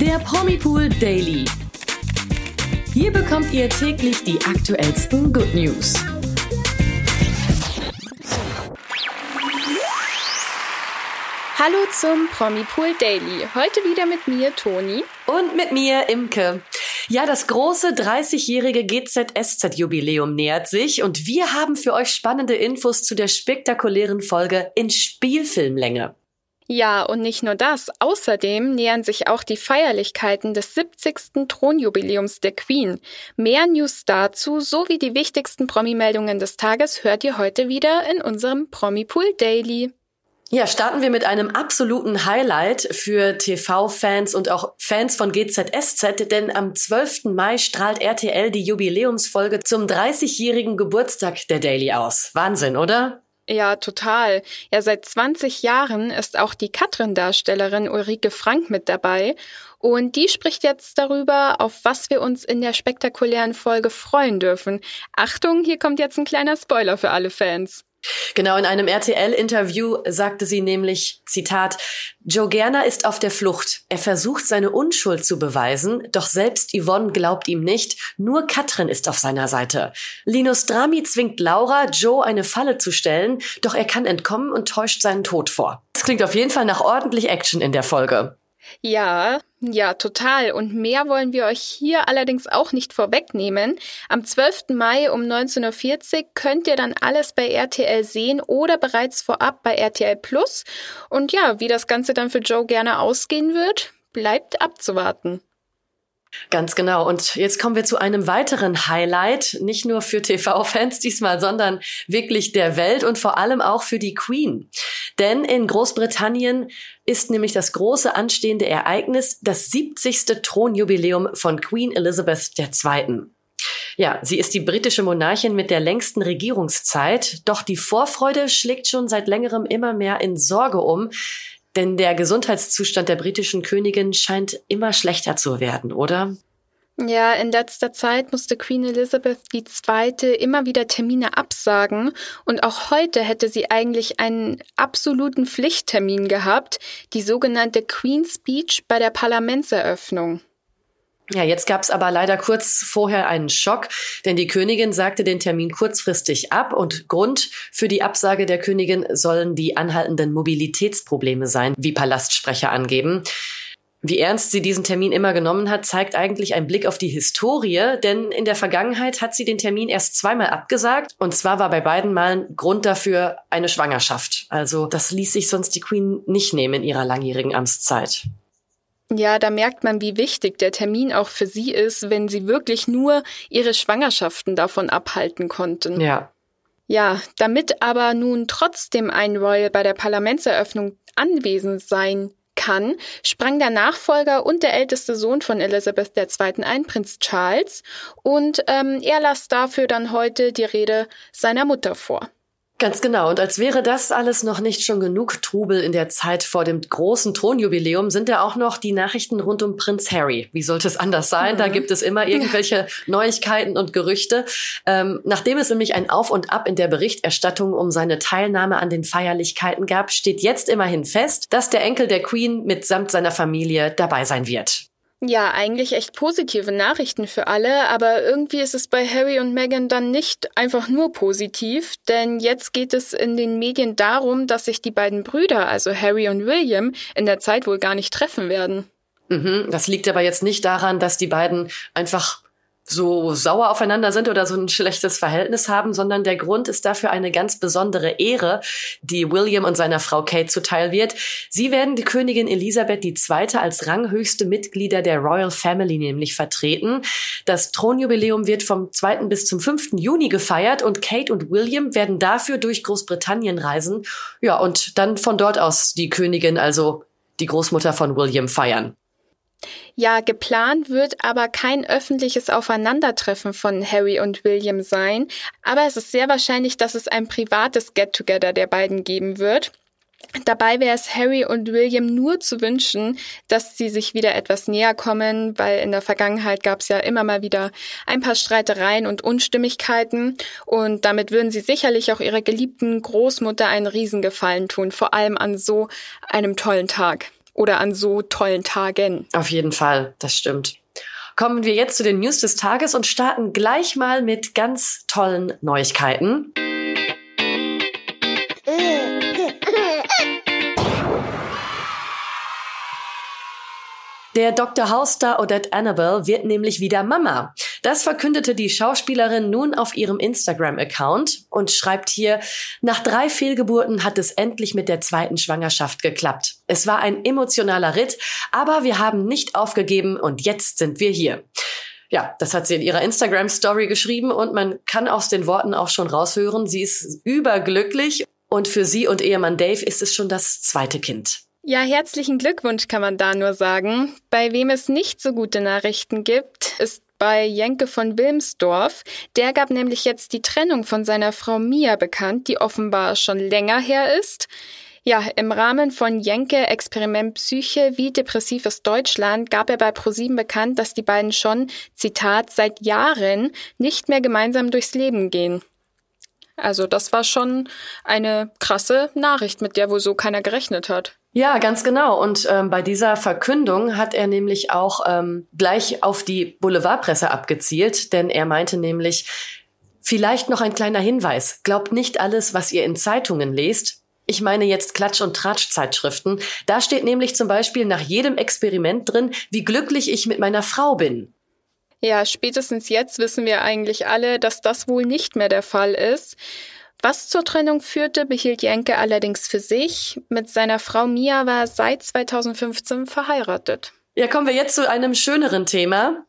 Der Promipool Daily. Hier bekommt ihr täglich die aktuellsten Good News. Hallo zum Promipool Daily. Heute wieder mit mir, Toni. Und mit mir, Imke. Ja, das große 30-jährige GZSZ-Jubiläum nähert sich und wir haben für euch spannende Infos zu der spektakulären Folge in Spielfilmlänge. Ja, und nicht nur das. Außerdem nähern sich auch die Feierlichkeiten des 70. Thronjubiläums der Queen. Mehr News dazu sowie die wichtigsten Promi-Meldungen des Tages hört ihr heute wieder in unserem Promipool Daily. Ja, starten wir mit einem absoluten Highlight für TV-Fans und auch Fans von GZSZ, denn am 12. Mai strahlt RTL die Jubiläumsfolge zum 30-jährigen Geburtstag der Daily aus. Wahnsinn, oder? Ja, total. Ja, seit 20 Jahren ist auch die Katrin-Darstellerin Ulrike Frank mit dabei. Und die spricht jetzt darüber, auf was wir uns in der spektakulären Folge freuen dürfen. Achtung, hier kommt jetzt ein kleiner Spoiler für alle Fans. Genau, in einem RTL-Interview sagte sie nämlich, Zitat, Joe Gerner ist auf der Flucht. Er versucht seine Unschuld zu beweisen, doch selbst Yvonne glaubt ihm nicht, nur Katrin ist auf seiner Seite. Linus Drami zwingt Laura, Joe eine Falle zu stellen, doch er kann entkommen und täuscht seinen Tod vor. Das klingt auf jeden Fall nach ordentlich Action in der Folge. Ja, ja, total. Und mehr wollen wir euch hier allerdings auch nicht vorwegnehmen. Am 12. Mai um 19.40 Uhr könnt ihr dann alles bei RTL sehen oder bereits vorab bei RTL Plus. Und ja, wie das Ganze dann für Joe gerne ausgehen wird, bleibt abzuwarten. Ganz genau. Und jetzt kommen wir zu einem weiteren Highlight, nicht nur für TV-Fans diesmal, sondern wirklich der Welt und vor allem auch für die Queen. Denn in Großbritannien ist nämlich das große anstehende Ereignis das 70. Thronjubiläum von Queen Elizabeth II. Ja, sie ist die britische Monarchin mit der längsten Regierungszeit, doch die Vorfreude schlägt schon seit längerem immer mehr in Sorge um, denn der Gesundheitszustand der britischen Königin scheint immer schlechter zu werden, oder? Ja, in letzter Zeit musste Queen Elizabeth II. immer wieder Termine absagen und auch heute hätte sie eigentlich einen absoluten Pflichttermin gehabt, die sogenannte Queen's Speech bei der Parlamentseröffnung. Ja, jetzt gab es aber leider kurz vorher einen Schock, denn die Königin sagte den Termin kurzfristig ab und Grund für die Absage der Königin sollen die anhaltenden Mobilitätsprobleme sein, wie Palastsprecher angeben. Wie ernst sie diesen Termin immer genommen hat, zeigt eigentlich ein Blick auf die Historie, denn in der Vergangenheit hat sie den Termin erst zweimal abgesagt und zwar war bei beiden Malen Grund dafür eine Schwangerschaft. Also das ließ sich sonst die Queen nicht nehmen in ihrer langjährigen Amtszeit. Ja, da merkt man, wie wichtig der Termin auch für sie ist, wenn sie wirklich nur ihre Schwangerschaften davon abhalten konnten. Ja. Ja, damit aber nun trotzdem ein Royal bei der Parlamentseröffnung anwesend sein kann, sprang der Nachfolger und der älteste Sohn von Elizabeth II. ein, Prinz Charles, und ähm, er las dafür dann heute die Rede seiner Mutter vor. Ganz genau. Und als wäre das alles noch nicht schon genug Trubel in der Zeit vor dem großen Thronjubiläum, sind ja auch noch die Nachrichten rund um Prinz Harry. Wie sollte es anders sein? Mhm. Da gibt es immer irgendwelche Neuigkeiten und Gerüchte. Ähm, nachdem es nämlich ein Auf und Ab in der Berichterstattung um seine Teilnahme an den Feierlichkeiten gab, steht jetzt immerhin fest, dass der Enkel der Queen mitsamt seiner Familie dabei sein wird. Ja, eigentlich echt positive Nachrichten für alle, aber irgendwie ist es bei Harry und Meghan dann nicht einfach nur positiv, denn jetzt geht es in den Medien darum, dass sich die beiden Brüder, also Harry und William, in der Zeit wohl gar nicht treffen werden. Mhm, das liegt aber jetzt nicht daran, dass die beiden einfach so sauer aufeinander sind oder so ein schlechtes Verhältnis haben, sondern der Grund ist dafür eine ganz besondere Ehre, die William und seiner Frau Kate zuteil wird. Sie werden die Königin Elisabeth II. als ranghöchste Mitglieder der Royal Family nämlich vertreten. Das Thronjubiläum wird vom 2. bis zum 5. Juni gefeiert und Kate und William werden dafür durch Großbritannien reisen. Ja, und dann von dort aus die Königin, also die Großmutter von William, feiern. Ja, geplant wird aber kein öffentliches Aufeinandertreffen von Harry und William sein, aber es ist sehr wahrscheinlich, dass es ein privates Get-Together der beiden geben wird. Dabei wäre es Harry und William nur zu wünschen, dass sie sich wieder etwas näher kommen, weil in der Vergangenheit gab es ja immer mal wieder ein paar Streitereien und Unstimmigkeiten und damit würden sie sicherlich auch ihrer geliebten Großmutter einen Riesengefallen tun, vor allem an so einem tollen Tag. Oder an so tollen Tagen. Auf jeden Fall, das stimmt. Kommen wir jetzt zu den News des Tages und starten gleich mal mit ganz tollen Neuigkeiten. Der Dr. House-Star Odette Annabelle wird nämlich wieder Mama. Das verkündete die Schauspielerin nun auf ihrem Instagram-Account und schreibt hier, nach drei Fehlgeburten hat es endlich mit der zweiten Schwangerschaft geklappt. Es war ein emotionaler Ritt, aber wir haben nicht aufgegeben und jetzt sind wir hier. Ja, das hat sie in ihrer Instagram-Story geschrieben und man kann aus den Worten auch schon raushören, sie ist überglücklich und für sie und Ehemann Dave ist es schon das zweite Kind. Ja, herzlichen Glückwunsch kann man da nur sagen. Bei wem es nicht so gute Nachrichten gibt, ist bei Jenke von Wilmsdorf. Der gab nämlich jetzt die Trennung von seiner Frau Mia bekannt, die offenbar schon länger her ist. Ja, im Rahmen von Jenke Experiment Psyche wie depressives Deutschland gab er bei ProSieben bekannt, dass die beiden schon, Zitat, seit Jahren nicht mehr gemeinsam durchs Leben gehen. Also das war schon eine krasse Nachricht, mit der wohl so keiner gerechnet hat. Ja, ganz genau. Und ähm, bei dieser Verkündung hat er nämlich auch ähm, gleich auf die Boulevardpresse abgezielt, denn er meinte nämlich, vielleicht noch ein kleiner Hinweis, glaubt nicht alles, was ihr in Zeitungen lest. Ich meine jetzt Klatsch- und Tratsch-Zeitschriften. Da steht nämlich zum Beispiel nach jedem Experiment drin, wie glücklich ich mit meiner Frau bin. Ja, spätestens jetzt wissen wir eigentlich alle, dass das wohl nicht mehr der Fall ist. Was zur Trennung führte, behielt Jenke allerdings für sich. Mit seiner Frau Mia war er seit 2015 verheiratet. Ja, kommen wir jetzt zu einem schöneren Thema.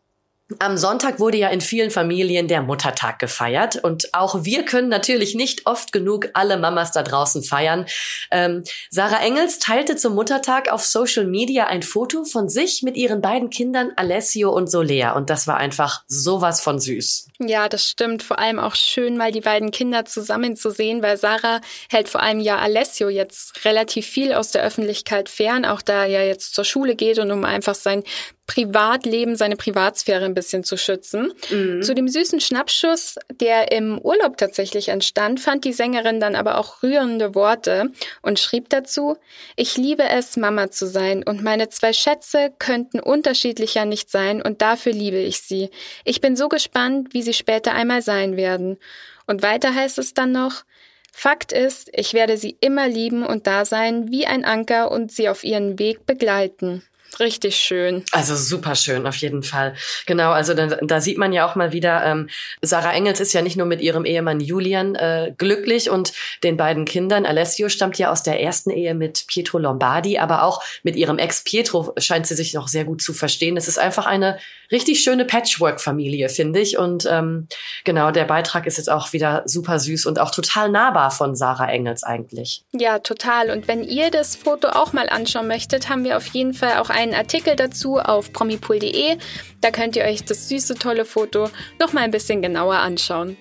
Am Sonntag wurde ja in vielen Familien der Muttertag gefeiert und auch wir können natürlich nicht oft genug alle Mamas da draußen feiern. Ähm, Sarah Engels teilte zum Muttertag auf Social Media ein Foto von sich mit ihren beiden Kindern Alessio und Solea und das war einfach sowas von süß. Ja, das stimmt. Vor allem auch schön, mal die beiden Kinder zusammen zu sehen, weil Sarah hält vor allem ja Alessio jetzt relativ viel aus der Öffentlichkeit fern, auch da er jetzt zur Schule geht und um einfach sein Privatleben, seine Privatsphäre ein bisschen zu schützen. Mhm. Zu dem süßen Schnappschuss, der im Urlaub tatsächlich entstand, fand die Sängerin dann aber auch rührende Worte und schrieb dazu, ich liebe es, Mama zu sein und meine zwei Schätze könnten unterschiedlicher nicht sein und dafür liebe ich sie. Ich bin so gespannt, wie sie später einmal sein werden. Und weiter heißt es dann noch, Fakt ist, ich werde sie immer lieben und da sein wie ein Anker und sie auf ihren Weg begleiten. Richtig schön. Also super schön, auf jeden Fall. Genau, also da, da sieht man ja auch mal wieder, ähm, Sarah Engels ist ja nicht nur mit ihrem Ehemann Julian äh, glücklich und den beiden Kindern. Alessio stammt ja aus der ersten Ehe mit Pietro Lombardi, aber auch mit ihrem Ex Pietro scheint sie sich noch sehr gut zu verstehen. Es ist einfach eine richtig schöne Patchwork-Familie, finde ich. Und ähm, genau, der Beitrag ist jetzt auch wieder super süß und auch total nahbar von Sarah Engels eigentlich. Ja, total. Und wenn ihr das Foto auch mal anschauen möchtet, haben wir auf jeden Fall auch einen Artikel dazu auf promipool.de. Da könnt ihr euch das süße, tolle Foto noch mal ein bisschen genauer anschauen.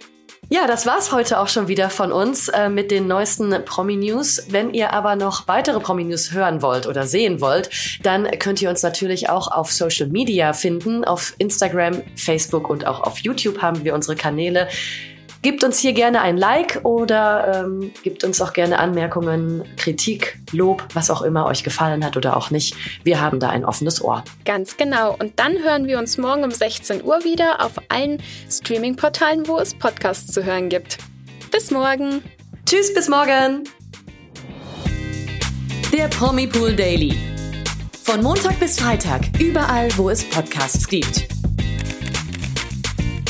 Ja, das war's heute auch schon wieder von uns äh, mit den neuesten Promi-News. Wenn ihr aber noch weitere Promi-News hören wollt oder sehen wollt, dann könnt ihr uns natürlich auch auf Social Media finden. Auf Instagram, Facebook und auch auf YouTube haben wir unsere Kanäle. Gebt uns hier gerne ein Like oder ähm, gebt uns auch gerne Anmerkungen, Kritik, Lob, was auch immer euch gefallen hat oder auch nicht. Wir haben da ein offenes Ohr. Ganz genau. Und dann hören wir uns morgen um 16 Uhr wieder auf allen Streaming-Portalen, wo es Podcasts zu hören gibt. Bis morgen. Tschüss, bis morgen. Der Promi Pool Daily. Von Montag bis Freitag, überall, wo es Podcasts gibt.